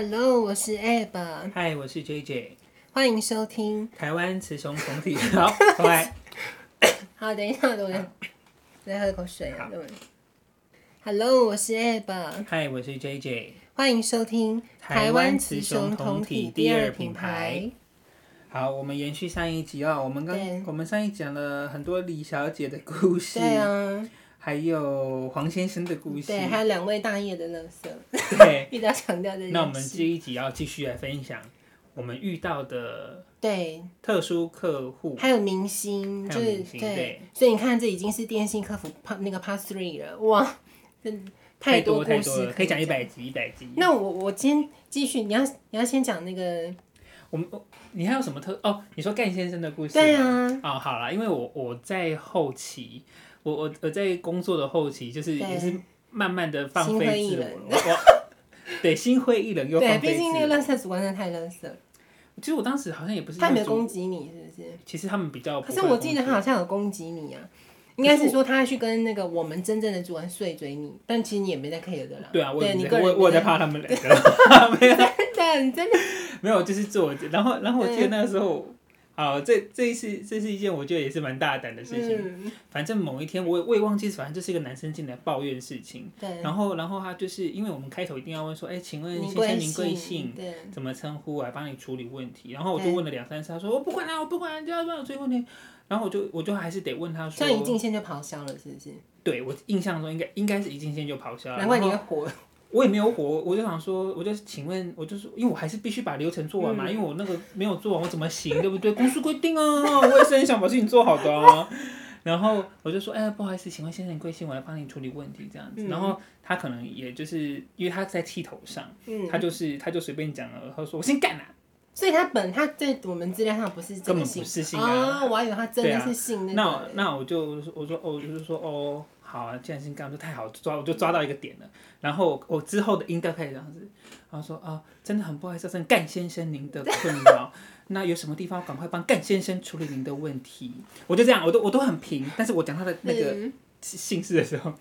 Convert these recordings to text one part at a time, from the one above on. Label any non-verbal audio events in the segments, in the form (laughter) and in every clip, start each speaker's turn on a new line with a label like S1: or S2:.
S1: Hello，我是 Ab。
S2: Hi，我是 JJ。
S1: 欢迎收听
S2: 台湾雌雄同体。(laughs) 好，拜。(coughs)
S1: 好，等一下，等一下，再喝口水啊。Hello，我是 Ab。
S2: Hi，我是 JJ。
S1: 欢迎收听台湾雌雄同体第二品牌。
S2: 好，我们延续上一集啊，我们刚我们上一集讲了很多李小姐的故事。
S1: 对啊。
S2: 还有黄先生的故事，
S1: 对，还有两位大爷的乐色，
S2: 对，(laughs)
S1: 一直要强调这件事。
S2: 那我们这一集要继续来分享我们遇到的
S1: 对
S2: 特殊客户，
S1: 还有明星，就是对，对，所以你看，这已经是电信客服那个 part three 了，哇，真太多太多了
S2: 可以讲一百集一百集。
S1: 那我我今天继续，你要你要先讲那个，
S2: 我们你还有什么特哦？你说干先生的故事？
S1: 对啊，
S2: 哦，好了，因为我我在后期。我我我在工作的后期，就是也是慢慢的放飞自我，对，心灰意冷又放飞自我。对，毕竟那个垃圾主管真的太垃圾了。其实我当时好像也不是。他没有攻击你，是不是？其实他们比较。可是我记得他好像有攻击你啊，应该是说他去跟那个我们真正的主管碎嘴你，但其实你也没在 care 的啦。对啊，我我我在怕他们两个。(laughs) (laughs) 没有，对，你真的 (laughs) 没有，就是做，然后然后我记得那个时候。好，这这一次这是一件我觉得也是蛮大胆的事情。嗯、反正某一天我我也忘记，反正就是一个男生进来抱怨事情。对。然后然后他就是因为我们开头一定要问说，哎，请问先生您贵姓？对。怎么称呼？来帮你处理问题。然后我就问了两三次，他说我不管啊，我不管，就要帮我处理问题。然后我就我就还是得问他说。
S1: 像一进线就咆哮了，是不是？
S2: 对，我印象中应该应该是一进线就咆哮了。
S1: 难怪你会火。
S2: 我也没有火，我就想说，我就请问，我就是因为我还是必须把流程做完嘛，嗯、因为我那个没有做完，我怎么行，对不对？公司规定啊，我也是很想把事情做好的啊。然后我就说，哎，不好意思，请问先生贵姓？我来帮你处理问题这样子。嗯、然后他可能也就是因为他在气头上，嗯、他就是他就随便讲了，他说我先干了。
S1: 所以他本他在我们资料上不是
S2: 根本不是姓啊，
S1: 哦，我还以为他真的是姓那个、
S2: 啊。那那我就我说哦，就是说哦。好啊，既然是干，就太好抓，我就抓到一个点了。然后我之后的音调开始这样子，然后说啊，真的很不好意思，造成干先生您的困扰。(laughs) 那有什么地方赶快帮干先生处理您的问题？我就这样，我都我都很平，但是我讲他的那个姓氏的时候，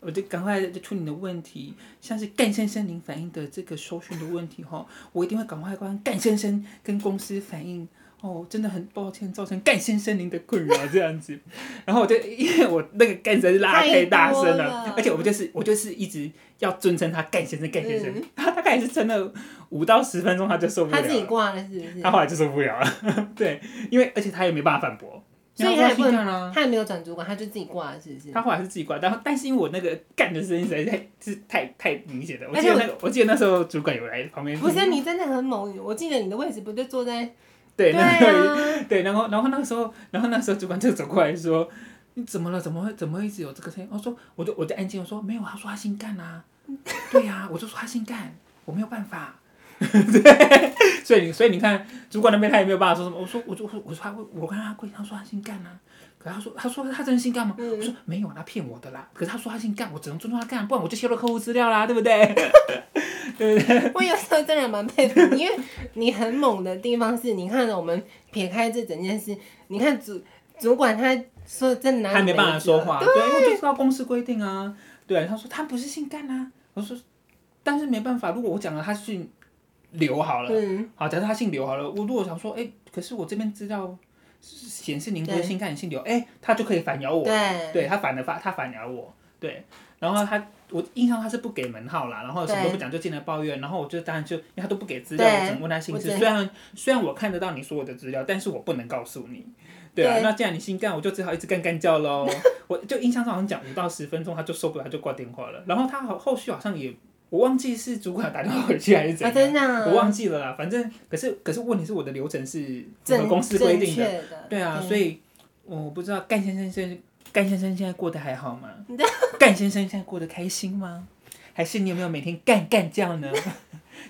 S2: 我就赶快就处理你的问题。像是干先生您反映的这个收讯的问题哈，我一定会赶快帮干先生跟公司反映。哦，真的很抱歉，造成干先生您的困扰这样子，(laughs) 然后我就因为我那个干声拉太大声了，了。而且我就是我就是一直要尊称他干先生干先生，嗯、(laughs) 他大概也是撑了五到十分钟，他就受不了了，
S1: 他自己挂了是不是？
S2: 他后来就受不了了，(laughs) 对，因为而且他也没办法反驳，
S1: 所以他也不能，他也没有转主管，他就自己挂了是不是？
S2: 他后来是自己挂，然后但是因为我那个干的声音实在是太是太太明显了，我记得那个我，我记得那时候主管有来旁边，
S1: 不是你真的很猛，我记得你的位置不就坐在。
S2: 对，那个 (laughs) 对，然后然后那个时候，然后那个时候主管就走过来说：“你怎么了？怎么会怎么会一直有这个声音？”我说：“我就我就安静，我说没有，他说他姓干啊。(laughs) ”对呀、啊，我就说他姓干，我没有办法。(laughs) 对，所以所以你看，主管那边他也没有办法说什么。我说我就我说我说他我跟他跪，他说他姓干啊。可他说他说他真的姓干吗？嗯、我说没有，他骗我的啦。可是他说他姓干，我只能尊重他干，不然我就泄露客户资料啦，对不对？对不对？
S1: 我有时候真的蛮佩服你，(laughs) 因为你很猛的地方是，你看我们撇开这整件事，你看主主管他说真的，
S2: 他没办法说话，对，因为就知道公司规定啊。对，他说他不是姓干啊，我说，但是没办法，如果我讲了他姓刘好了，嗯，好，假设他姓刘好了，我如果想说，哎，可是我这边资料显示您不是姓干，你姓刘，哎，他就可以反咬我，对，对他反的发，他反咬我，对，然后他。我印象他是不给门号啦，然后什么都不讲就进来抱怨，然后我就当然就因为他都不给资料，我只能问他姓氏。虽然虽然我看得到你所有的资料，但是我不能告诉你。对啊，那既然你姓干，我就只好一直干干叫喽。(laughs) 我就印象中好像讲五到十分钟，他就受不了，他就挂电话了。然后他好后续好像也我忘记是主管打电话回去还是怎样，我忘记了啦。反正可是可是问题是我的流程是我们公司规定的，对啊，所以我不知道干先生现。干先生现在过得还好吗？(laughs) 干先生现在过得开心吗？还是你有没有每天干干叫呢？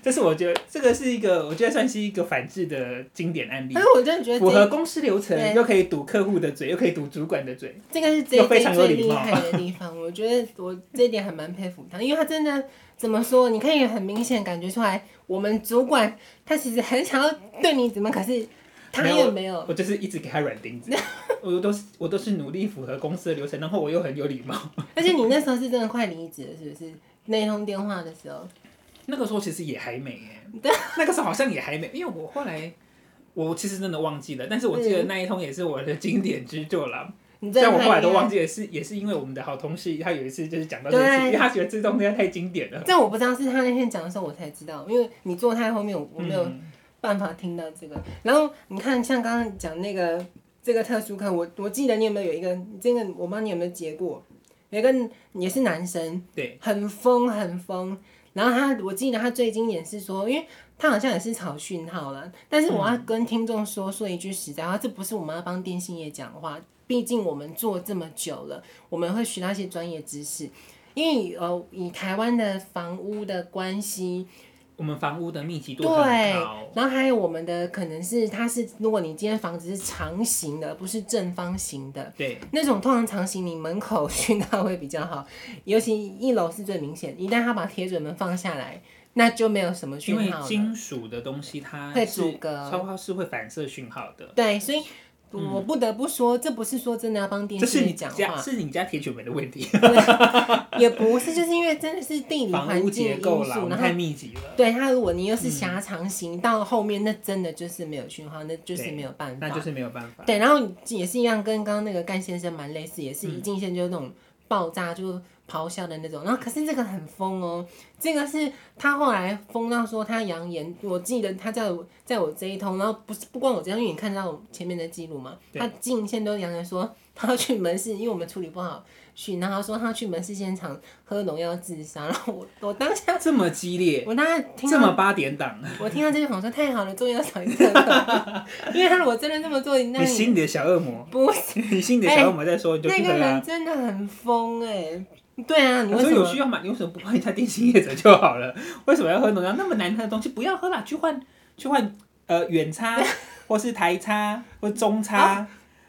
S2: 这是我觉得这个是一个，我觉得算是一个反制的经典案例。
S1: 但是我真的觉得
S2: 符合公司流程，又可以堵客户的嘴，又可以堵主管的嘴，
S1: 这个是最最厉害的地方。我觉得我这一点还蛮佩服他，因为他真的怎么说？你可以很明显感觉出来，我们主管他其实很想要对你怎么，可是。他也没有，
S2: 我就是一直给他软钉子，(laughs) 我都是我都是努力符合公司的流程，然后我又很有礼貌。
S1: 而且你那时候是真的快离职了，是不是？那通电话的时候，
S2: 那个时候其实也还没耶，(laughs)
S1: 对，
S2: 那个时候好像也还没，因为我后来我其实真的忘记了，但是我记得那一通也是我的经典之作了。但我后来都忘记了，是也是因为我们的好同事，他有一次就是讲到这个，因为他觉得这东西太经典了。
S1: 但我不知道是他那天讲的时候我才知道，因为你坐在后面，我没有办法听到这个。嗯、然后你看，像刚刚讲那个这个特殊课，我我记得你有没有有一个这个，我帮你有没有结过？有一个也是男生，
S2: 对，
S1: 很疯很疯。然后他，我记得他最经典是说，因为他好像也是炒讯号了，但是我要跟听众说说一句实在话，这不是我们要帮电信业讲话。毕竟我们做这么久了，我们会学到一些专业知识。因为呃，以台湾的房屋的关系，
S2: 我们房屋的密集度
S1: 很高，然后还有我们的可能是它是，如果你今天房子是长形的，不是正方形的，
S2: 对，
S1: 那种通常长形，你门口讯号会比较好，(laughs) 尤其一楼是最明显。一旦他把铁卷门放下来，那就没有什么讯号。
S2: 因为金属的东西它
S1: 会阻隔，
S2: 超是会反射讯号的。
S1: 对，所以。我不得不说，这不是说真的要帮电信讲话，
S2: 是你家铁卷门的问题。(laughs)
S1: 也不是，就是因为真的是地理环境因素，然后
S2: 太密集了。
S1: 对，他如果你又是狭长型，嗯、到后面那真的就是没有讯号，那就是没有办法。
S2: 那就是没有办法。
S1: 对，然后也是一样，跟刚刚那个干先生蛮类似，也是一进线就是那种爆炸就。咆哮的那种，然后可是这个很疯哦，这个是他后来疯到说他扬言，我记得他在我在我这一通，然后不是不光我这样，因为你看到我前面的记录嘛，他进线都扬言说他要去门市，因为我们处理不好，去然后说他要去门市现场喝农药自杀，然后我我当下
S2: 这么激烈，
S1: 我当下听到
S2: 这么八点档，(laughs)
S1: 我听到这句话说太好了，终于要找一个了，因为他如果真的这么做，那你，
S2: 你心里的小恶魔。
S1: 不是。(laughs)
S2: 你心里的小恶魔在说，
S1: 那个人真的很疯哎、欸。对啊，你说
S2: 有需要吗？你为什么不换一下电信业者就好了？(laughs) 为什么要喝农药那么难喝的东西？不要喝啦，去换去换呃远差，(laughs) 或是台差，或中差，哦、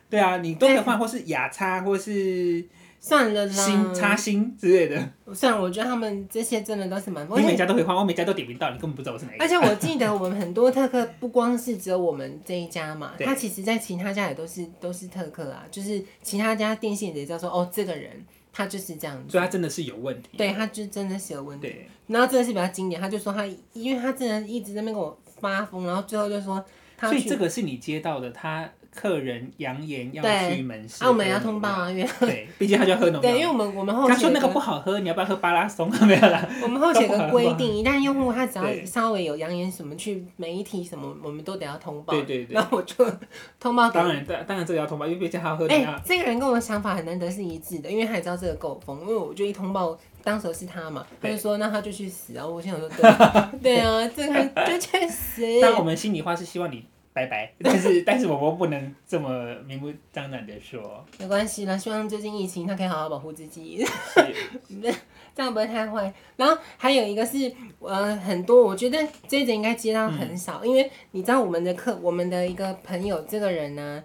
S2: 对啊，你都可以换，或是亚差，或是
S1: 算了啦，
S2: 新差新之类的。
S1: 算了，我觉得他们这些真的都是蛮，
S2: 你每家都可以换，我每家都点名到，你根本不知道我是哪一家。
S1: 而且我记得我们很多特客，不光是只有我们这一家嘛，他其实在其他家也都是都是特客啊，就是其他家电信也知道说哦，这个人。他就是这样子，
S2: 所以他真的是有问题。
S1: 对，他就真的是有问题。对，然后这个是比较经典，他就说他，因为他真的一直在那边跟我发疯，然后最后就说他，
S2: 所以这个是你接到的，他。客人扬言要去门市，
S1: 啊，我们要通报啊，因为
S2: 对，(laughs) 毕竟他就要喝农药。
S1: 对，因为我们我们后期
S2: 他说那个不好喝，你要不要喝巴拉松？(laughs) 没有啦。
S1: 我们后期有个规定，一旦用户他只要稍微有扬言什么去媒体什么，我们都得要通报。
S2: 对对对。
S1: 然后我就通报。
S2: 当然，当然这个要通报，因为毕竟他要喝。
S1: 哎，这个人跟我的想法很难得是一致的，因为他也知道这个够疯，因为我就一通报，当时是他嘛，他就说那他就去死啊！我心想说对，(laughs) 对啊，这个就确实。
S2: 但我们心里话是希望你。拜拜，但是 (laughs) 但是我们不能这么明目张胆的说。
S1: 没关系啦，希望最近疫情他可以好好保护自己，(laughs) (laughs) 这样不会太坏。然后还有一个是呃很多，我觉得这一节应该接到很少，嗯、因为你知道我们的客，我们的一个朋友这个人呢、啊，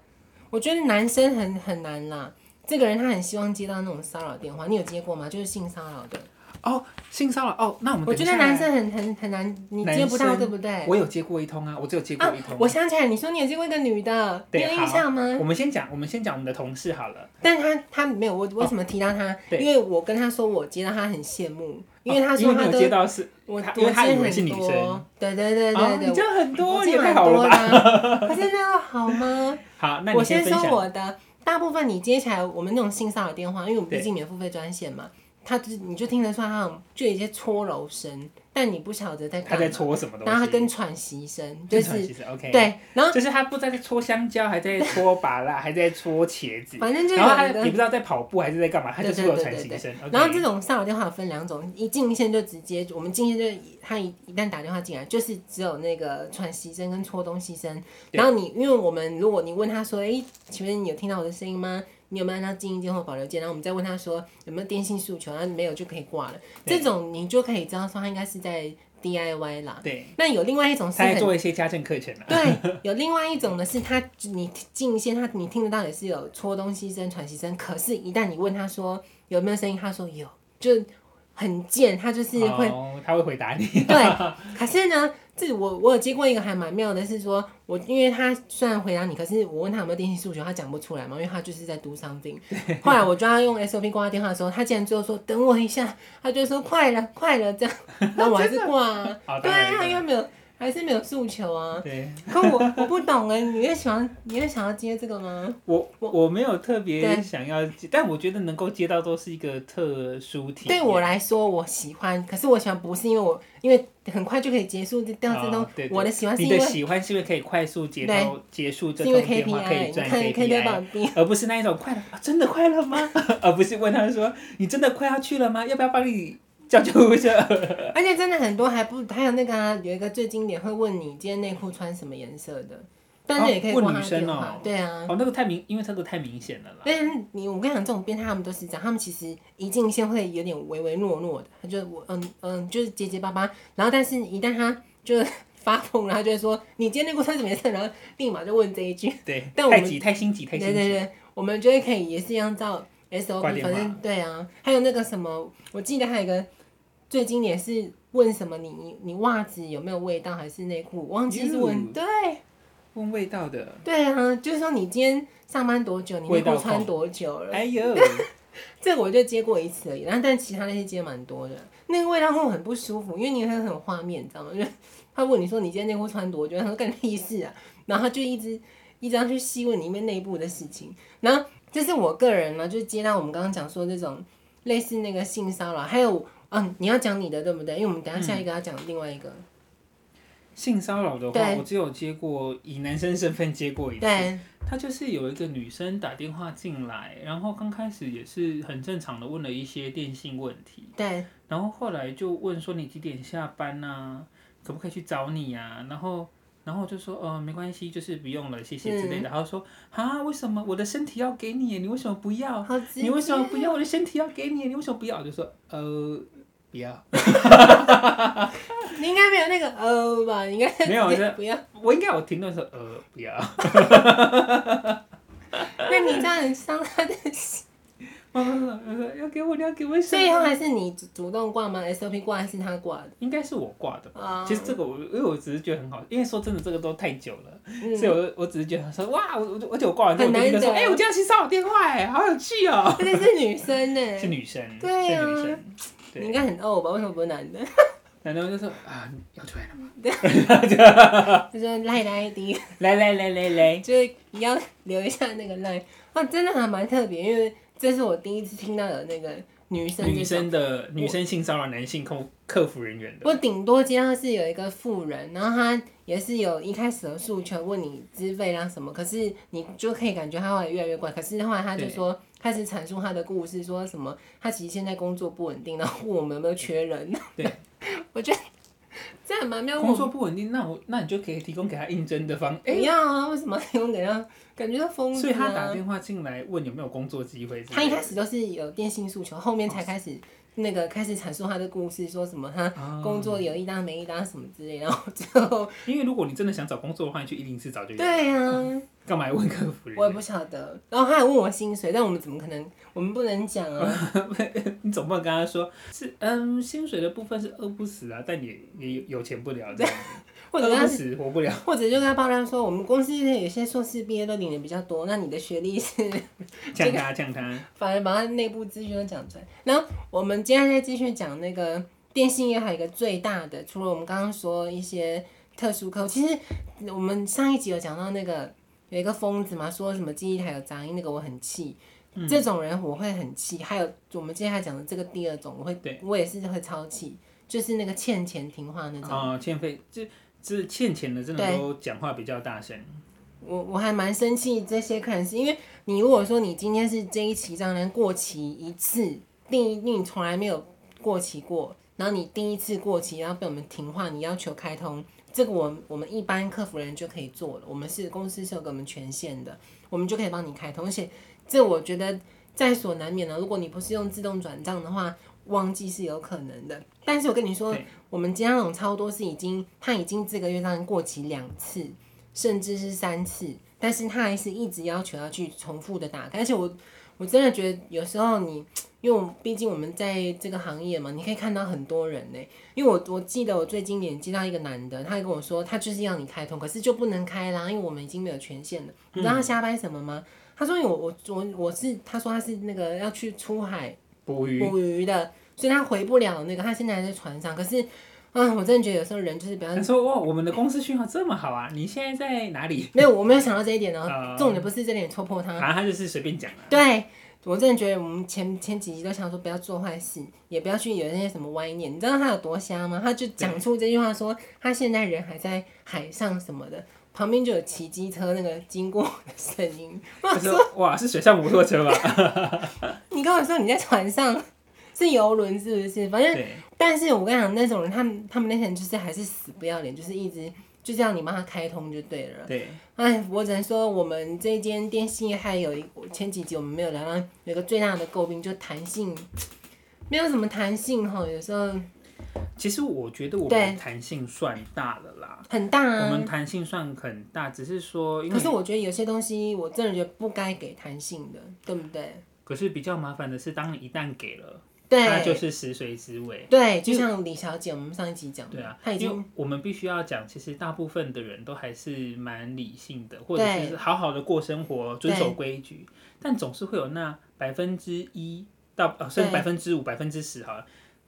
S1: 我觉得男生很很难啦。这个人他很希望接到那种骚扰电话，你有接过吗？就是性骚扰的。
S2: 哦，性骚扰哦，那我们
S1: 我觉得男生很很很难，你接不到对不对？
S2: 我有接过一通啊，我只有接过一通。
S1: 我想起来，你说你有接过一个女的，你有印象吗？
S2: 我们先讲，我们先讲我们的同事好了。
S1: 但他他没有，我为什么提到他？因为我跟他说我接到，他很羡慕，因为他说他
S2: 接到是，我
S1: 因为
S2: 他以为是女生。
S1: 对对对对对，
S2: 你接很多，
S1: 也
S2: 太好了吧？
S1: 可是那个好吗？(laughs)
S2: 好，那
S1: 我先说我的，大部分你接起来，我们那种性骚扰电话，因为我们毕竟免付费专线嘛。他就你就听得出来，他就有一些搓揉声，但你不晓得在。
S2: 他在搓什么东西？
S1: 然后他跟喘息声，就是
S2: OK。
S1: 对，然后
S2: 就是他不知道在搓香蕉，还在搓芭乐，(laughs) 还在搓茄子。
S1: 反正就
S2: 然后他也不知道在跑步还是在干嘛，他就是有喘息声。
S1: 然后这种骚扰电话分两种，一进线就直接，我们进线就他一一旦打电话进来，就是只有那个喘息声跟搓东西声。然后你因为我们如果你问他说，哎，请问你有听到我的声音吗？你有没有按照静音键或保留键？然后我们再问他说有没有电信诉求，然后没有就可以挂了。这种你就可以知道说他应该是在 DIY 啦。对。那有另外一种是他
S2: 在做一些家政课程。
S1: 对，(laughs) 有另外一种呢是他你进线，他你听得到也是有搓东西声、喘息声，可是，一旦你问他说有没有声音，他说有，就很贱，他就是会，
S2: 哦、他会回答你。
S1: 对，(laughs) 可是呢，这我我有接过一个还蛮妙的，是说我因为他虽然回答你，可是我问他有没有电信诉求，他讲不出来嘛，因为他就是在 do something。后来我叫他用 SOP 挂电话的时候，他竟然最后说等我一下，他就说快了快了这样，(laughs) 然后我还是挂啊，对啊，因为没有。还是没有诉求啊。对。可我我不懂哎，你会喜欢，你会想要接这个吗？
S2: 我我我没有特别想要接，但我觉得能够接到都是一个特殊体验。
S1: 对我来说，我喜欢，可是我喜欢不是因为我，因为很快就可以结束这这通。我的喜欢是因为。
S2: 你的喜欢是因为可以快速结束结束这通电话，可以赚 KPI，而不是那一种快乐啊，真的快乐吗？(laughs) 而不是问他说，你真的快要去了吗？要不要帮你？叫救护车，
S1: 而且真的很多还不还有那个啊，有一个最经典会问你今天内裤穿什么颜色的，但是也可以问女生哦，对啊，
S2: 哦那个太明，因为这个太明显了啦。
S1: 但是你我跟你讲，这种变态他们都是这样，他们其实一进线会有点唯唯诺诺的，他就我嗯嗯就是结结巴巴，然后但是一旦他就发疯，然后就会说你今天内裤穿什么颜色，然后立马就问这一句，
S2: 对，
S1: 但我们
S2: 太急太心急太心急，
S1: 对对对，我们觉得可以也是一样照 SOP，反正对啊，还有那个什么，我记得还有一个。最经典是问什么？你你你袜子有没有味道？还是内裤？忘记是问对，
S2: 问味道的。
S1: 对啊，就是说你今天上班多久？你内裤穿多久了？
S2: 哎呦，(laughs)
S1: 这个我就接过一次而已。然后但其他那些接蛮多的，那个味道会很不舒服，因为你会很有画面，你知道吗？就他问你说你今天内裤穿多久，他说干屁事啊，然后他就一直一直要去细问里面内部的事情。然后这是我个人呢，就是接到我们刚刚讲说这种类似那个性骚扰，还有。嗯，你要讲你的对不对？因为我们等下下一个要讲另外一个、嗯、
S2: 性骚扰的话，我只有接过以男生身份接过一次。对，他就是有一个女生打电话进来，然后刚开始也是很正常的问了一些电信问题。
S1: 对，
S2: 然后后来就问说你几点下班啊？可不可以去找你啊？然后。然后我就说，呃，没关系，就是不用了，谢谢之类的。然后、嗯、说，啊，为什么我的身体要给你？你为什么不要？你为什么不要我的身体要给你？你为什么不要？就说，呃，不要。(laughs)
S1: 你应该没有那个呃吧？应该
S2: 没有，我
S1: 不要。
S2: 我应该我停顿说，呃，不要。(laughs)
S1: 那你这样很伤他的心。(laughs)
S2: 要给我，你要给我。
S1: 所以后还是你主动挂吗？SOP 挂还是他挂的？
S2: 应该是我挂的。其实这个我，因为我只是觉得很好，因为说真的，这个都太久了，所以我我只是觉得说，哇，我我而且我挂完之后，我就说，哎，我接到性骚扰电话，哎，好有趣哦。
S1: 这个是女生呢。
S2: 是女生。
S1: 对啊。你应该很傲吧？(laughs) 为什么不是男的？(laughs)
S2: 男的就说啊，要出来了吗？(laughs)
S1: 就说来来的，
S2: 来来来来来，
S1: 就是你要留一下那个赖。啊，真的还蛮特别，因为。这是我第一次听到有那个女生
S2: 女生的女生性骚扰男性客客服人员的。
S1: 我顶多接到是有一个妇人，然后他也是有一开始的诉求，问你资费啊什么，可是你就可以感觉他会越来越怪。可是后来他就说开始阐述他的故事，说什么他其实现在工作不稳定，然后问我们有没有缺人。对，(laughs) 我觉得。这样蛮妙。
S2: 工作不稳定，那我那你就可以提供给他应征的方。哎，
S1: 要啊，为什么提供给他？感觉到疯了。
S2: 所以他打电话进来问有没有工作机会。
S1: 他一开始都是有电信诉求，后面才开始那个开始阐述他的故事，说什么他工作有一搭没一搭什么之类，然后最后。
S2: 因为如果你真的想找工作的话，你去一零四找就有。
S1: 对啊。(laughs)
S2: 干嘛要问客服人？
S1: 我也不晓得。然后他还问我薪水，但我们怎么可能？我们不能讲啊。(laughs)
S2: 你总不能跟他说是嗯，薪水的部分是饿不死啊，但你你有钱不了这样子。或者死活不了。
S1: 或者就跟他爆料说，我们公司有些硕士毕业都领的比较多，那你的学历是？
S2: 讲他讲他。(laughs) (laughs)
S1: 反而把他内部资讯都讲出来。然后我们接下来继续讲那个电信业，还有一个最大的，除了我们刚刚说一些特殊客户，其实我们上一集有讲到那个。有一个疯子嘛，说什么记忆台有杂音，那个我很气。嗯、这种人我会很气。还有我们接下来讲的这个第二种，我会，对我也是会超气，就是那个欠钱听话那种。
S2: 哦，欠费，这这欠钱的真的都讲话比较大声。
S1: 我我还蛮生气这些客人，是因为你如果说你今天是这一期账单过期一次，第一你从来没有过期过，然后你第一次过期，然后被我们停话，你要求开通。这个我我们一般客服人就可以做了，我们是公司是有给我们权限的，我们就可以帮你开通。而且这我觉得在所难免的，如果你不是用自动转账的话，忘记是有可能的。但是我跟你说，我们今天那种超多是已经他已经这个月账过期两次，甚至是三次，但是他还是一直要求要去重复的打开。而且我我真的觉得有时候你，因为我毕竟我们在这个行业嘛，你可以看到很多人呢。因为我我记得我最经典接到一个男的，他跟我说他就是要你开通，可是就不能开啦，因为我们已经没有权限了。你知道他瞎掰什么吗？嗯、他说因为我我我我是他说他是那个要去出海
S2: 捕鱼
S1: 捕鱼的，所以他回不了那个，他现在还在船上，可是。啊，我真的觉得有时候人就是比较。
S2: 他说：“哇，我们的公司讯号这么好啊！你现在在哪里？” (laughs)
S1: 没有，我没有想到这一点哦。Uh, (laughs) 重点不是这点戳破他。
S2: 反正他就是随便讲。
S1: 对，我真的觉得我们前前几集都想说不要做坏事，也不要去有那些什么歪念。你知道他有多瞎吗？他就讲出这句话说，他现在人还在海上什么的，旁边就有骑机车那个经过的声音。(laughs) 我
S2: 说：“哇，是水上摩托车吧？” (laughs)
S1: 你跟我说你在船上。是游轮是不是？反正，但是我跟你讲，那种人，他们他们那些人就是还是死不要脸，就是一直就这样你帮他开通就对了。
S2: 对。
S1: 哎，我只能说，我们这间电信还有一前几集我们没有聊到，有个最大的诟病，就弹性，没有什么弹性哈。有时候，
S2: 其实我觉得我们弹性算大了啦，
S1: 很大啊。
S2: 我们弹性算很大，只是说，
S1: 可是我觉得有些东西，我真的觉得不该给弹性的，对不对？
S2: 可是比较麻烦的是，当你一旦给了。
S1: 对，
S2: 他就是食髓知味。
S1: 对，就像李小姐，我们上一集讲的。
S2: 对啊，
S1: 他已经。
S2: 因为我们必须要讲，其实大部分的人都还是蛮理性的，或者是好好的过生活，遵守规矩。但总是会有那百分之一到呃，甚至百分之五、百分之十哈，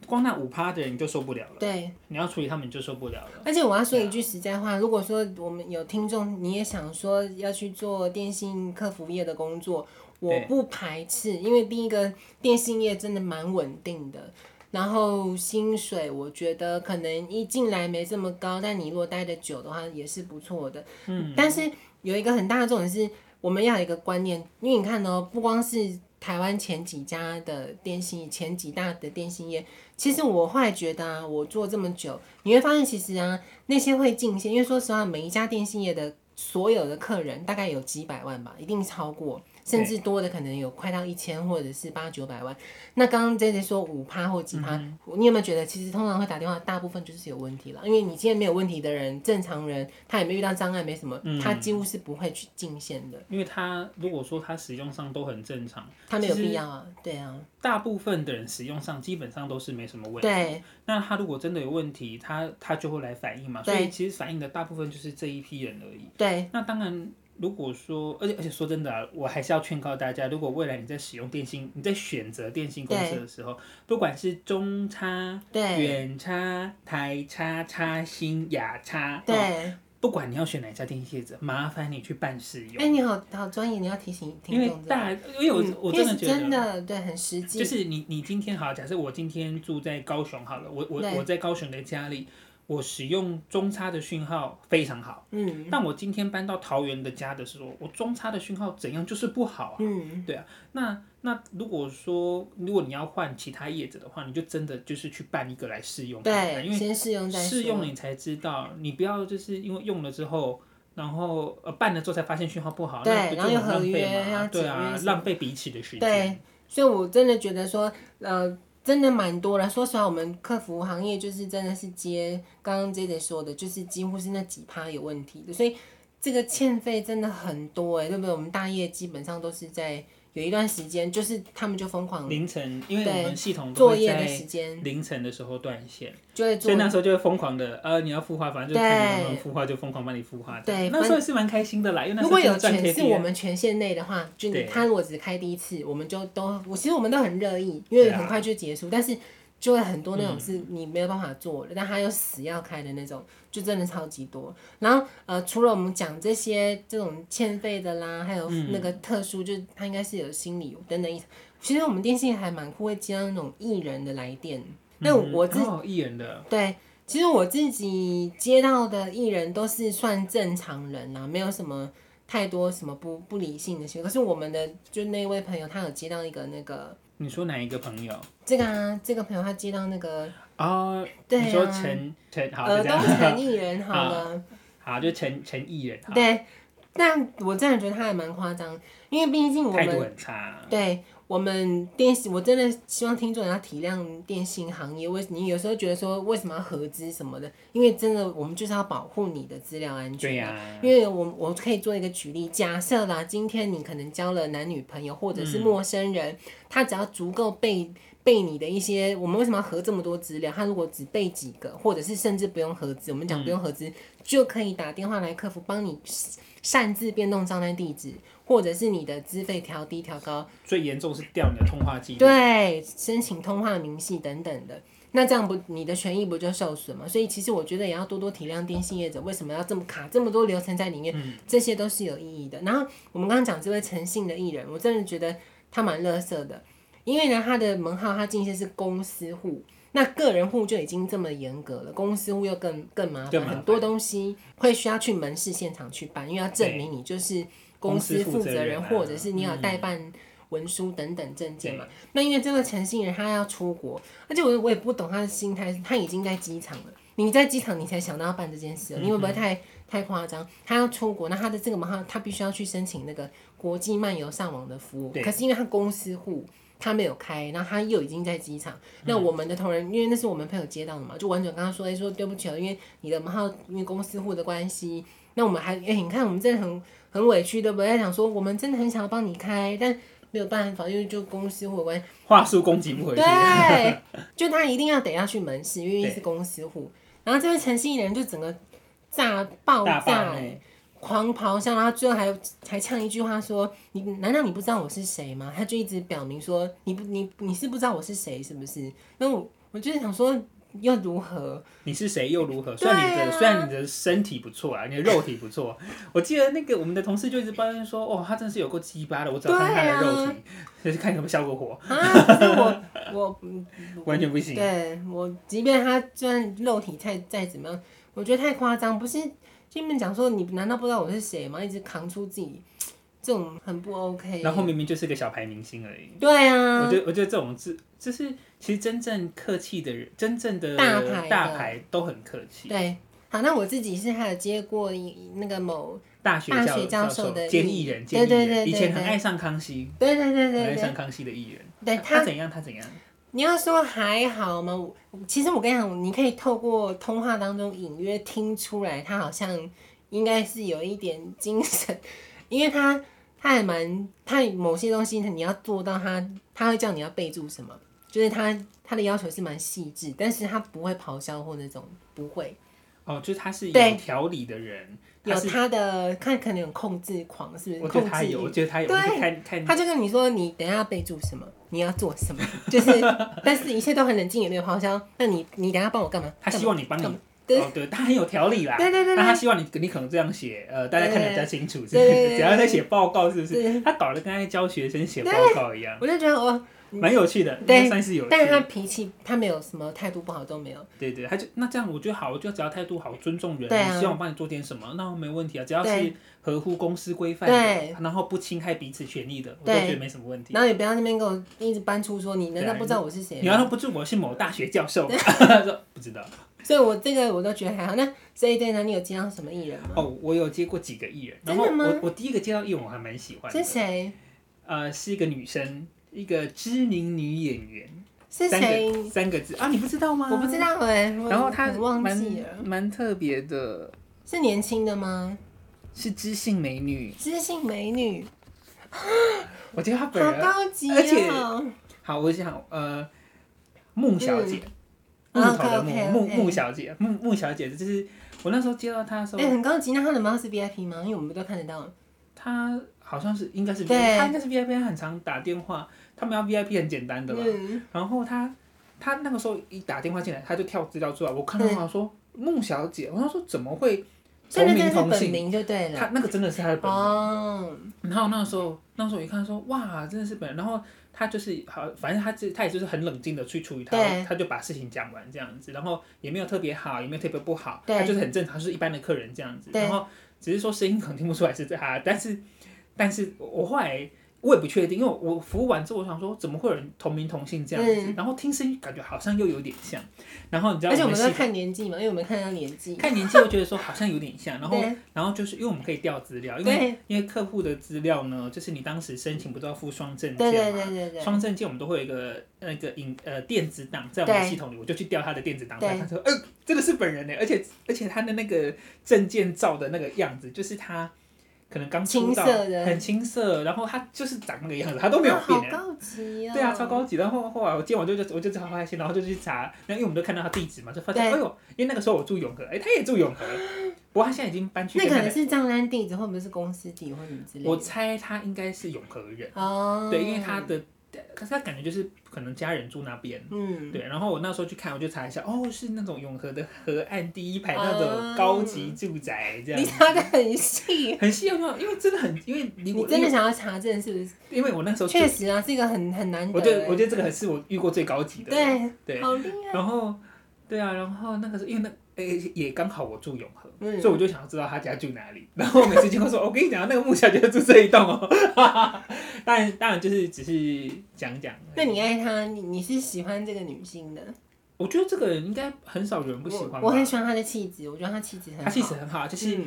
S2: 光那五趴的人你就受不了了。
S1: 对，
S2: 你要处理他们你就受不了了。
S1: 而且我要说一句实在话，如果说我们有听众，你也想说要去做电信客服业的工作。我不排斥，因为第一个电信业真的蛮稳定的，然后薪水我觉得可能一进来没这么高，但你如果待的久的话也是不错的。嗯，但是有一个很大的重点是，我们要有一个观念，因为你看哦，不光是台湾前几家的电信，前几大的电信业，其实我后来觉得啊，我做这么久，你会发现其实啊，那些会进线，因为说实话，每一家电信业的所有的客人大概有几百万吧，一定超过。甚至多的可能有快到一千或者是八九百万。那刚刚 J J 说五趴或几趴，嗯、你有没有觉得其实通常会打电话，大部分就是有问题了？因为你今天没有问题的人，正常人他也没遇到障碍，没什么，嗯、他几乎是不会去进线的。
S2: 因为他如果说他使用上都很正常，
S1: 他没有必要啊，对啊。
S2: 大部分的人使用上基本上都是没什么问题。
S1: 对。
S2: 那他如果真的有问题，他他就会来反映嘛。所以其实反映的大部分就是这一批人而已。
S1: 对。
S2: 那当然。如果说，而且而且说真的啊，我还是要劝告大家，如果未来你在使用电信，你在选择电信公司的时候，不管是中差、对远差、台差、差新、亚差，对、哦，不管你要选哪家电信业者，麻烦你去办试用。
S1: 哎、欸，你好好专业，你要提醒听众。
S2: 因为大，因为我、嗯、我真的觉得，
S1: 真的对很实际。
S2: 就是你你今天好，假设我今天住在高雄好了，我我我在高雄的家里。我使用中差的讯号非常好，嗯，但我今天搬到桃园的家的时候，我中差的讯号怎样就是不好啊，嗯，对啊，那那如果说如果你要换其他叶子的话，你就真的就是去办一个来试用，
S1: 对，
S2: 因为
S1: 先试用再试
S2: 用你才知道，你不要就是因为用了之后，然后呃办了之后才发现讯号不好，
S1: 对，
S2: 那不就很浪费嘛，对啊，浪费彼此的时间，
S1: 对，所以我真的觉得说，呃。真的蛮多了，说实话，我们客服行业就是真的是接刚刚 J J 说的，就是几乎是那几趴有问题的，所以这个欠费真的很多哎，对不对？我们大业基本上都是在。有一段时间，就是他们就疯狂
S2: 凌晨，因为我们系统
S1: 作业的时间
S2: 凌晨的时候断线，
S1: 就会
S2: 所以那时候就会疯狂的，呃，你要孵化，反正就看你能能孵化，就疯狂帮你孵化。
S1: 对，
S2: 那时候是蛮开心的啦，因为那时候
S1: 如果有权是我们权限内的话，就你他如果只开第一次，我们就都，我其实我们都很乐意，因为很快就结束，但是。就会很多那种是你没有办法做的，嗯、但他又死要开的那种，就真的超级多。然后呃，除了我们讲这些这种欠费的啦，还有那个特殊，嗯、就是他应该是有心理等等意思。其实我们电信还蛮酷，会接到那种艺人的来电。那、嗯、我自己
S2: 哦，艺人的
S1: 对，其实我自己接到的艺人都是算正常人啦，没有什么太多什么不不理性的行为。可是我们的就那位朋友，他有接到一个那个。
S2: 你说哪一个朋友？
S1: 这个啊，这个朋友他接到那个
S2: 哦，
S1: 对啊，
S2: 你说陈陈好，
S1: 呃，都是陈艺人，(laughs) 好。了，
S2: 好，就陈陈艺人，
S1: 对，但我真的觉得他还蛮夸张，因为毕竟我们
S2: 态度很差，
S1: 对，我们电信，我真的希望听众要体谅电信行业。为你有时候觉得说为什么要合资什么的？因为真的我们就是要保护你的资料安全。对呀、啊。因为我我可以做一个举例，假设啦，今天你可能交了男女朋友或者是陌生人，嗯、他只要足够被。背你的一些，我们为什么要合这么多资料？他如果只背几个，或者是甚至不用合资，我们讲不用合资，嗯、就可以打电话来客服帮你擅自变动账单地址，或者是你的资费调低调高。
S2: 最严重是掉你的通话记录。
S1: 对，申请通话明细等等的，那这样不你的权益不就受损吗？所以其实我觉得也要多多体谅电信业者，为什么要这么卡这么多流程在里面？嗯、这些都是有意义的。然后我们刚刚讲这位诚信的艺人，我真的觉得他蛮乐色的。因为呢，他的门号他进些是公司户，那个人户就已经这么严格了，公司户又更更麻烦，很多东西会需要去门市现场去办，因为要证明你就是公司负责人，或者是你有代办文书等等证件嘛。那因为这个陈信人他要出国，而且我我也不懂他的心态，他已经在机场了，你在机场你才想到要办这件事，你会不会太太夸张？他要出国，那他的这个门号他必须要去申请那个国际漫游上网的服务，可是因为他公司户。他没有开，然后他又已经在机场。那我们的同仁，因为那是我们朋友接到的嘛，就完全跟他说：“哎，说对不起了，因为你的门号，因为公司户的关系。”那我们还哎，你看我们真的很很委屈，对不对？在想说，我们真的很想要帮你开，但没有办法，因为就公司户的关系，
S2: 话术攻击不回去。
S1: 对，(laughs) 就他一定要等下去门市，因为是公司户。然后这位陈姓人就整个炸爆炸。狂咆哮，然后最后还还呛一句话说：“你难道你不知道我是谁吗？”他就一直表明说：“你不你你是不知道我是谁是不是？”那我我就是想说，又如何？
S2: 你是谁又如何？虽然你的、啊、虽然你的身体不错啊，你的肉体不错，(laughs) 我记得那个我们的同事就一直抱怨说：“哦，他真是有够鸡巴的，我只要看他的肉体，就是、啊、看有没有消过火。”
S1: 啊，可是我我 (laughs)
S2: 完全不行。
S1: 对我，即便他虽然肉体再再怎么样，我觉得太夸张，不是。他们讲说，你难道不知道我是谁吗？一直扛出自己，这种很不 OK。
S2: 然后明明就是个小牌明星而已。
S1: 对啊，
S2: 我觉得我觉得这种是，就是其实真正客气的人，真正的大牌大牌都很客气。
S1: 对，好，那我自己是还有接过那个某
S2: 大学大学教授的兼艺人，对对对，以前很爱上康熙，
S1: 对对对对，
S2: 很爱上康熙的艺人。
S1: 对
S2: 他怎样？他怎样？
S1: 你要说还好吗？其实我跟你讲，你可以透过通话当中隐约听出来，他好像。应该是有一点精神，因为他他还蛮他某些东西你要做到他他会叫你要备注什么，就是他他的要求是蛮细致，但是他不会咆哮或那种不会。
S2: 哦，就是他是有条理的人，
S1: 有他的看可能有控制狂是不是？
S2: 我觉得他有，我觉得他有。
S1: 对，他就跟你说你等一下要备注什么，你要做什么，就是 (laughs) 但是一切都很冷静，也没有咆哮。那你你等一下帮我干嘛？
S2: 他希望你帮你。
S1: 对
S2: 哦，对，他很有条理啦。
S1: 对对对，
S2: 那他希望你，你可能这样写，呃，大家看得比较清楚，是不是？只要在写报告，是不是？他搞得跟在教学生写报告一样。
S1: 我就觉得我
S2: 蛮有趣的，
S1: 对，
S2: 算是有趣。
S1: 但是他脾气，他没有什么态度不好都没有。
S2: 对对，他就那这样，我觉得好，我就只要态度好，尊重人，希望我帮你做点什么，那没问题啊。只要是合乎公司规范的，然后不侵害彼此权益的，我都觉得没什么问题。
S1: 然后也不要那边跟我一直搬出说，你难道不知道我是谁？
S2: 你要说不是，我是某大学教授。(laughs) 他说不知道。
S1: 所以，我这个我都觉得还好。那这一对呢？你有接到什么艺人吗？
S2: 哦，我有接过几个艺人。然后我我第一个接到艺人，我还蛮喜欢的。
S1: 是谁？
S2: 呃，是一个女生，一个知名女演员。
S1: 是谁？
S2: 三个字啊？你不知道吗？
S1: 我不知道哎。
S2: 然后她
S1: 忘记了，
S2: 蛮特别的。
S1: 是年轻的吗？
S2: 是知性美女。
S1: 知性美女。(gasps)
S2: 我觉得她本人
S1: 好高级哦。
S2: 而且，好，我想呃，穆小姐。木头的木木木小姐，木木小姐，就是我那时候接到她的时候，
S1: 哎，很高级。那她的猫是 VIP 吗？因为我们都看得到。
S2: 她好像是，应该是 VIP，她应该是 VIP，他很常打电话。他们要 VIP 很简单的嘛。然后他他那个时候一打电话进来，他就跳资料出来。我看到他说孟小姐，我说怎么会同名同姓？
S1: 就对了。
S2: 他那个真的是他的本名。然后那个时候，那个时候我一看说，哇，真的是本人。然后。他就是好，反正他这他也就是很冷静的去处理他，他就把事情讲完这样子，然后也没有特别好，也没有特别不好，他就是很正常，就是一般的客人这样子，然后只是说声音可能听不出来是他，但是但是我后来我也不确定，因为我服务完之后，我想说怎么会有人同名同姓这样子，嗯、然后听声音感觉好像又有点像，然后你知道，
S1: 而且我们在看年纪嘛，因为我们看到年纪，
S2: 看年纪又觉得说好像有点像，(laughs) 然后然后就是因为我们可以调资料，因为因为客户的资料呢，就是你当时申请不都要附双证件嘛，对对对对对，双证件我们都会有一个那个影呃电子档在我们系统里，我就去调他的电子档，他说，呃，这个是本人呢，而且而且他的那个证件照的那个样子，就是他。可能刚出道，很青涩，然后他就是长那个样子，他都没有变。
S1: 好高级哦。
S2: 对啊，超高级。然后后来我见完就就我就超开心，然后就去查，那因为我们都看到他地址嘛，就发现哎呦，因为那个时候我住永和，哎，他也住永和，不过他现在已经搬去。
S1: 那可能是账单地址，会不会是公司地或者什么之类的？
S2: 我猜他应该是永和人哦，对，因为他的。可是他感觉就是可能家人住那边，嗯，对。然后我那时候去看，我就查一下，哦，是那种永和的河岸第一排那种高级住宅，这样。你
S1: 查的很细，
S2: 很细，有因为真的很，因为
S1: 你真的想要查证是不是？
S2: 因为我那时候
S1: 确实啊，是一个很很难得。
S2: 我觉得我觉得这个是我遇过最高级的，
S1: 对
S2: 对。
S1: 好厉害。
S2: 然后，对啊，然后那个时候因为那。诶，也刚好我住永和，嗯、所以我就想要知道他家住哪里。然后我每次经过说，(laughs) 我跟你讲，那个木小姐住这一栋哦。(laughs) 当然，当然就是只是讲讲。
S1: 那你爱她，你你是喜欢这个女性的？
S2: 我觉得这个人应该很少有人不喜欢
S1: 我。我很喜欢她的气质，我觉得她气质很好。
S2: 她气质很好，就是。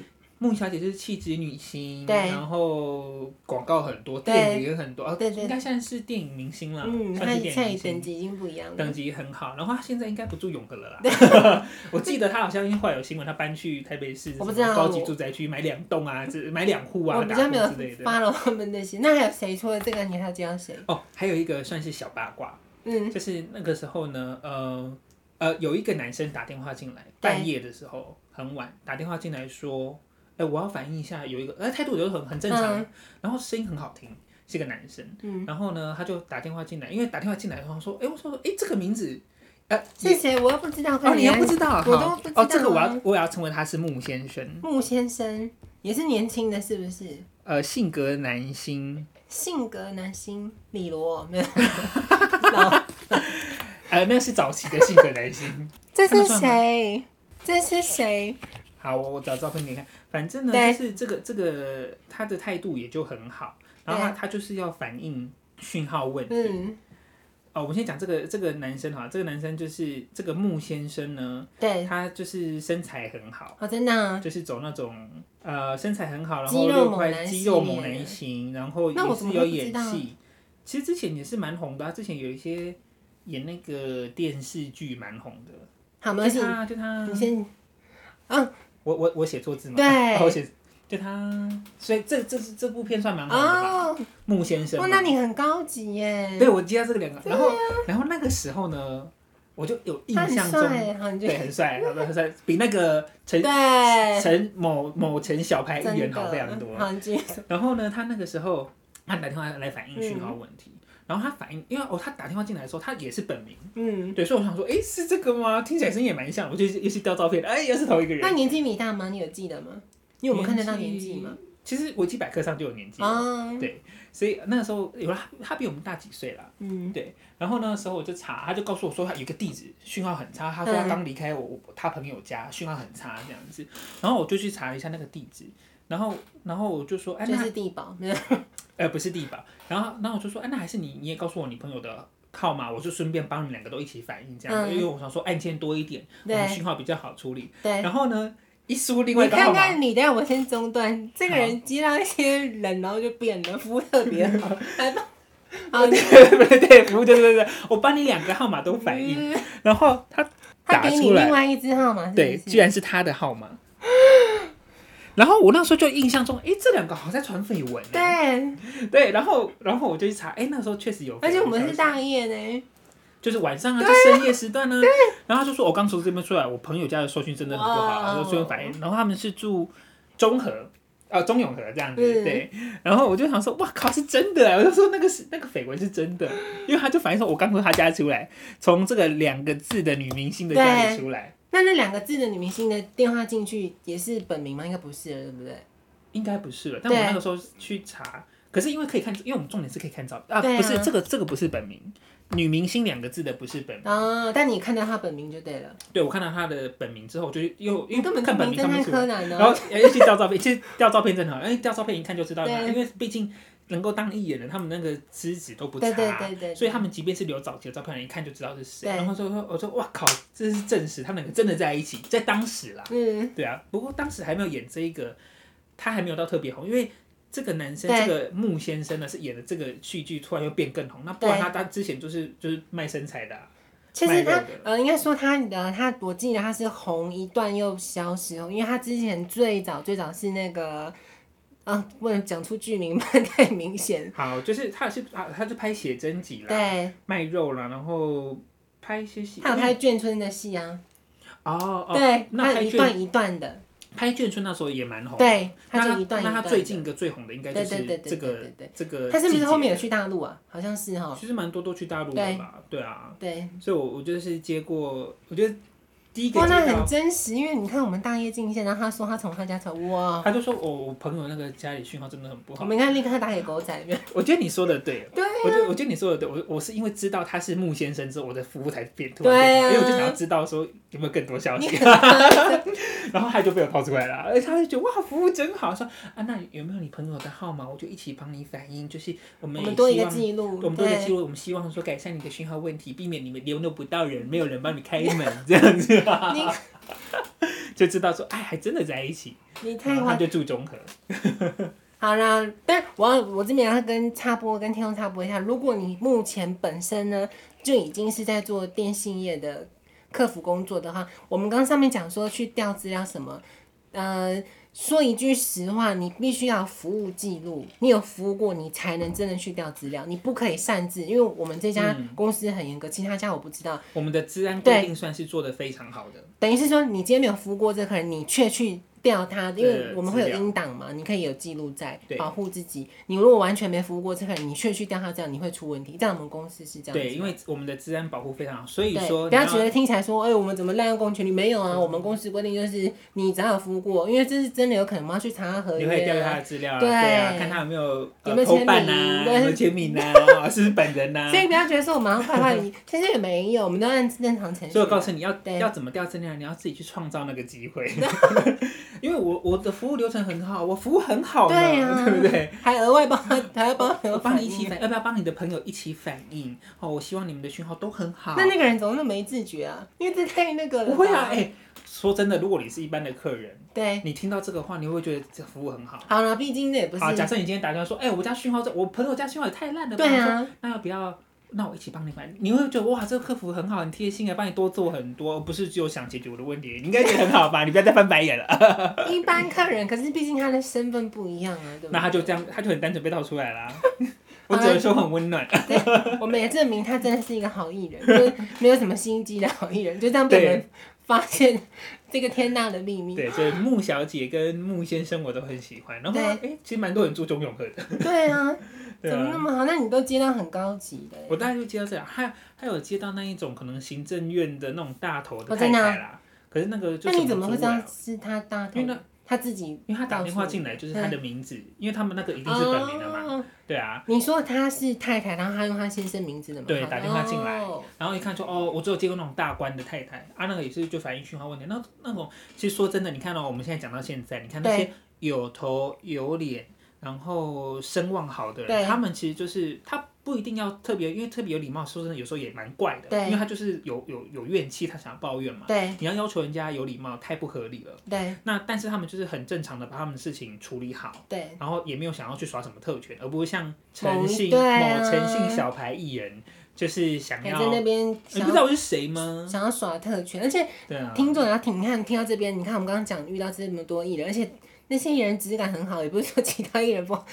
S2: 嗯穆小姐就是气质女星，然后广告很多，电影也很多，对对，应该算是电影明星了。嗯，她现在
S1: 等级已经不一样了，
S2: 等级很好。然后她现在应该不住永和了啦。(laughs) 我记得她好像因为后来有新闻，她搬去台北市，我不知道高级住宅区买两栋啊，买两户啊，我比较没有之类的。
S1: 发了他们那些，那还有谁？除了这个，你还知道谁？
S2: 哦，还有一个算是小八卦，嗯，就是那个时候呢，呃呃，有一个男生打电话进来，半夜的时候很晚打电话进来说。哎，我要反映一下，有一个哎态度就很很正常，然后声音很好听，是个男生。嗯然后呢，他就打电话进来，因为打电话进来的时候说，哎，我说，哎，这个名字，呃，
S1: 是谁，我又不知道。
S2: 哦，你又不知道，
S1: 我都不知道。
S2: 哦，这个我要我也要称为他是穆先生。
S1: 穆先生也是年轻的，是不是？
S2: 呃，性格男星。
S1: 性格男星李罗没有。(laughs) (laughs)
S2: 呃，那是早期的性格男星。
S1: 这是谁？这是谁？
S2: 好，我我找照片给你看。反正呢，就是这个这个他的态度也就很好，然后他他就是要反映讯号问题。嗯、哦，我们先讲这个这个男生哈，这个男生就是这个木先生呢，对，他就是身材很好，
S1: 哦，真的、啊，
S2: 就是走那种呃身材很好，然后六块肌肉猛男型，然后也是有演戏。其实之前也是蛮红的、啊，之前有一些演那个电视剧蛮红的。
S1: 好吗？
S2: 就他，就他，
S1: 你先，啊。
S2: 我我我写错字吗？
S1: 对，(laughs)
S2: 我写就他，所以这这是这部片算蛮好的吧？穆先生，
S1: 那你很高级耶。
S2: 对，我记得这个两个，然后然后那个时候呢，我就有印象中，对，很帅，很帅，比那个陈陈某某陈小排艺员好非常多。然后呢，他那个时候他打电话来反映讯号问题。然后他反应，因为哦，他打电话进来的时候，他也是本名，嗯，对，所以我想说，哎，是这个吗？听起来声音也蛮像，我就又去调照片，哎，又是同一个人。
S1: 他年纪比大吗？你有记得吗？你有没有看得到年纪吗？
S2: 其实维基百科上就有年纪，哦，对，所以那个时候有他，他比我们大几岁了，嗯，对。然后那时候我就查，他就告诉我说，他有一个地址讯号很差，他说他刚离开我他朋友家，讯号很差这样子。然后我就去查了一下那个地址。然后，然后我就说，哎，那
S1: 是地保，没有，
S2: 呃，不是地保。然后，然后我就说，哎，那还是你，你也告诉我你朋友的号码，我就顺便帮你们两个都一起反映这样，嗯、因为我想说案件多一点，对我们讯号比较好处理。对。然后呢，一输另外一个号码，你看看
S1: 你，等下我先中断。这个人接到一些人，然后就变了，服务特别好。(laughs) 来吧。
S2: 啊，对对对，服务对对对，我帮你两个号码都反映，嗯、然后他他给你另
S1: 外一支号码是不？
S2: 对，居然是他的号码。然后我那时候就印象中，哎，这两个好像在传绯闻。对对，然后然后我就去查，哎，那时候确实有。
S1: 而且我们是大夜呢，
S2: 就是晚上啊，就深夜时段呢。然后他就说，我刚从这边出来，我朋友家的收讯真的很不好，然后就反应。然后他们是住中和，呃，中永和这样子。对。然后我就想说，哇靠，是真的！我就说那个是那个绯闻是真的，因为他就反映说，我刚从他家出来，从这个两个字的女明星的家里出来。
S1: 那那两个字的女明星的电话进去也是本名吗？应该不是了，对不对？
S2: 应该不是了。但我那个时候去查，可是因为可以看，因为我们重点是可以看照片啊，不是这个这个不是本名，女明星两个字的不是本名
S1: 啊。但你看到她本名就对了。
S2: 对，我看到她的本名之后，就又因为看本名
S1: 看不出来，然
S2: 后又去调照片，其实调照片真的很好，因为调照片一看就知道，因为毕竟能够当艺人的，他们那个资质都不差，
S1: 对对对对，
S2: 所以他们即便是留早期的照片，一看就知道是谁。然后说说，我说哇靠，这是证实他们两个真的在一起，在当时啦。嗯，对啊。不过当时还没有演这一个，他还没有到特别红，因为这个男生这个木先生呢是演的这个戏剧，突然又变更红。那不然他他之前就是就是卖身材的、啊。
S1: 其实他呃，应该说他的他，我记得他是红一段又消失哦，因为他之前最早最早是那个。啊，不能讲出剧名，太明显。
S2: 好，就是他是啊，他是拍写真集啦，
S1: 对，
S2: 卖肉啦，然后拍一些戏，
S1: 他有拍眷村的戏啊。
S2: 哦哦，
S1: 对，那一段一段的。
S2: 拍眷村那时候也蛮红。
S1: 对，
S2: 他
S1: 就一段一段。
S2: 那他最近一个最红的应该就是这个这个。
S1: 他是不是后面有去大陆啊？好像是哈。
S2: 其实蛮多都去大陆的吧？对啊。
S1: 对。
S2: 所以，我我就是接过，我觉得。
S1: 哇，那很真实，因为你看我们大夜进线，然后他说他从他家走，哇，
S2: 他就说我我朋友那个家里讯号真的很不好。
S1: 我们看立刻打给狗仔，(laughs)
S2: 我觉得你说的对，
S1: 对、啊，
S2: 我觉得我觉得你说的对，我我是因为知道他是木先生之后，我的服务才变突然变好，因为我就想要知道说有没有更多消息，(laughs) 然后他就被我掏出来了，而且他就觉得哇，服务真好，说啊，那有没有你朋友的号码，我就一起帮你反映，就是我们
S1: 多一个记录，
S2: 我们多一个记录，我们希望说改善你的讯号问题，避免你们联络不到人，没有人帮你开门这样子。(laughs) 就知道说，哎，还真的在一起。
S1: 你太坏，
S2: 他就住中和。
S1: 好啦，但我要我这边要跟插播，跟听众插播一下，如果你目前本身呢就已经是在做电信业的客服工作的话，我们刚刚上面讲说去调资料什么，呃。说一句实话，你必须要服务记录，你有服务过，你才能真的去调资料，你不可以擅自，因为我们这家公司很严格，其他家我不知道。
S2: 我们的治安规定算是做得非常好的。
S1: 等于是说，你今天没有服务过这个客人，你却去。调他，因为我们会有音档嘛，你可以有记录在保护自己。你如果完全没服务过这个人，你却去调他，这样你会出问题。在我们公司是这样。
S2: 对，因为我们的治安保护非常好，所以说
S1: 不要觉得听起来说，哎、欸，我们怎么滥用公权力？没有啊，我们公司规定就是你只要有服务过，因为这是真的有可能，我们要去查他合约、啊，
S2: 你会调他的资料、啊，
S1: 对，
S2: 对啊，看他有没有
S1: 有没有签名
S2: 啊，有没有签名啊，(laughs) 是不是本人啊？
S1: 所以不要觉得说我们要坏坏你，其实也没有，我们都按正常程序。
S2: 所以我告诉你要要怎么调资料，你要自己去创造那个机会，(laughs) 因为我我的。服务流程很好，我服务很好，对啊，对不对？(laughs)
S1: 还额外帮他，还要帮
S2: 我帮你一起反，要不要帮你的朋友一起反映？哦，我希望你们的讯号都很好。
S1: 那那个人怎么那么没自觉啊？因为这太那个了。
S2: 不会啊，哎、欸，说真的，如果你是一般的客人，
S1: 对，
S2: 你听到这个话，你会不会觉得这服务很好？
S1: 好了，毕竟这也不是。
S2: 好，假设你今天打电话说，哎、欸，我家讯号这，我朋友家讯号也太烂了。
S1: 对啊，
S2: 那要不要？那我一起帮你买，你会觉得哇，这个客服很好，很贴心啊，帮你多做很多，不是只有想解决我的问题，你应该觉得很好吧？你不要再翻白眼了。
S1: 一般客人，可是毕竟他的身份不一样啊，对不对？
S2: 那他就这样，他就很单纯被套出来啦。(laughs) 我只能说很温暖。
S1: 对，我们也证明他真的是一个好艺人，就是没有什么心机的好艺人，就这样被人发现这个天大的秘密。
S2: 对，所以穆小姐跟穆先生我都很喜欢，然后哎、欸，其实蛮多人住中永和的。
S1: 对啊。怎么那么好？那你都接到很高级的。
S2: 我大概就接到这样，还还有接到那一种可能行政院的那种大头的太太啦。可是那个就，那
S1: 你怎么会知道是他大头？
S2: 因为
S1: 他自己，
S2: 因为他打电话进来就是他的名字，因为他们那个一定是本名的嘛。对啊。
S1: 你说他是太太，然后他用他先生名字的嘛？
S2: 对，打电话进来，然后一看说哦，我只有接过那种大官的太太啊，那个也是就反映讯号问题。那那种其实说真的，你看到我们现在讲到现在，你看那些有头有脸。然后声望好的人，他们其实就是他不一定要特别，因为特别有礼貌，说真的，有时候也蛮怪的。因为他就是有有有怨气，他想要抱怨嘛。对，你要要求人家有礼貌，太不合理了。对，那但是他们就是很正常的把他们的事情处理好。对，然后也没有想要去耍什么特权，而不是像诚信某诚信小牌艺人，就是想要在那边。你不知道我是谁吗？
S1: 想要耍特权，而且听众要听，你看听到这边，你看我们刚刚讲遇到这么多艺人，而且。那些艺人质感很好，也不是说其他艺人不好。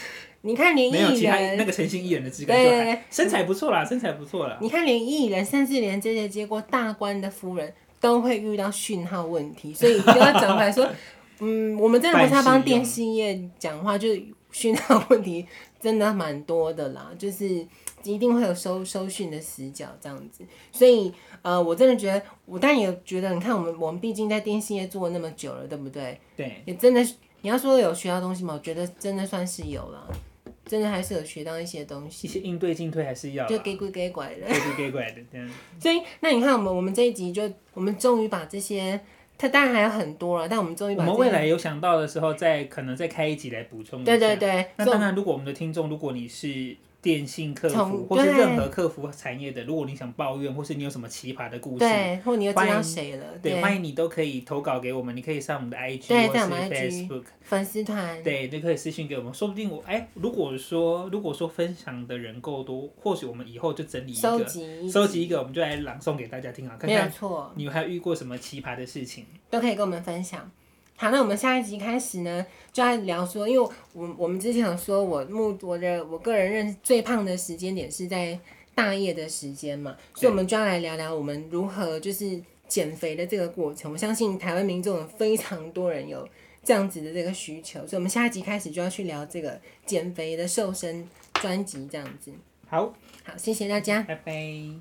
S1: 你看连艺人，没有其他
S2: 那个诚心艺人的质感对身材不错啦，身材不错啦。
S1: 你看连艺人，甚至连这些接过大官的夫人，都会遇到讯号问题，所以就要讲回来说，(laughs) 嗯，我们真的不是要帮电信业讲话，就是讯号问题真的蛮多的啦，就是一定会有收收讯的死角这样子。所以呃，我真的觉得，我当然也觉得，你看我们我们毕竟在电信业做了那么久了，对不对？对，也真的。你要说有学到东西吗？我觉得真的算是有了，真的还是有学到一些东西。
S2: 一些应对进退还是要。
S1: 就给鬼给拐的。
S2: 给鬼给拐的，这样。(laughs)
S1: 所以，那你看我们我们这一集就我们终于把这些它当然还有很多了，但我们终于把
S2: 我们未来有想到的时候，再可能再开一集来补充。
S1: 对对对。
S2: 那当然，如果我们的听众，如果你是。电信客服，或是任何客服产业的，如果你想抱怨，或是你有什么奇葩的故事，
S1: 对，或你又知道谁了，
S2: 对，欢迎你都可以投稿给我们。你可以上我们的 IG 或是 Facebook
S1: 粉丝团，
S2: 对，你可以私信给我们。说不定我哎，如果说如果说分享的人够多，或许我们以后就整理一个，收集收集一个，我们就来朗诵给大家听啊。看看，没有错，你还有遇过什么奇葩的事情，
S1: 都可以跟我们分享。好，那我们下一集开始呢，就要聊说，因为我我们之前有说我目我的我个人认最胖的时间点是在大夜的时间嘛，所以我们就要来聊聊我们如何就是减肥的这个过程。我相信台湾民众有非常多人有这样子的这个需求，所以我们下一集开始就要去聊这个减肥的瘦身专辑这样子。
S2: 好，
S1: 好，谢谢大家，
S2: 拜拜。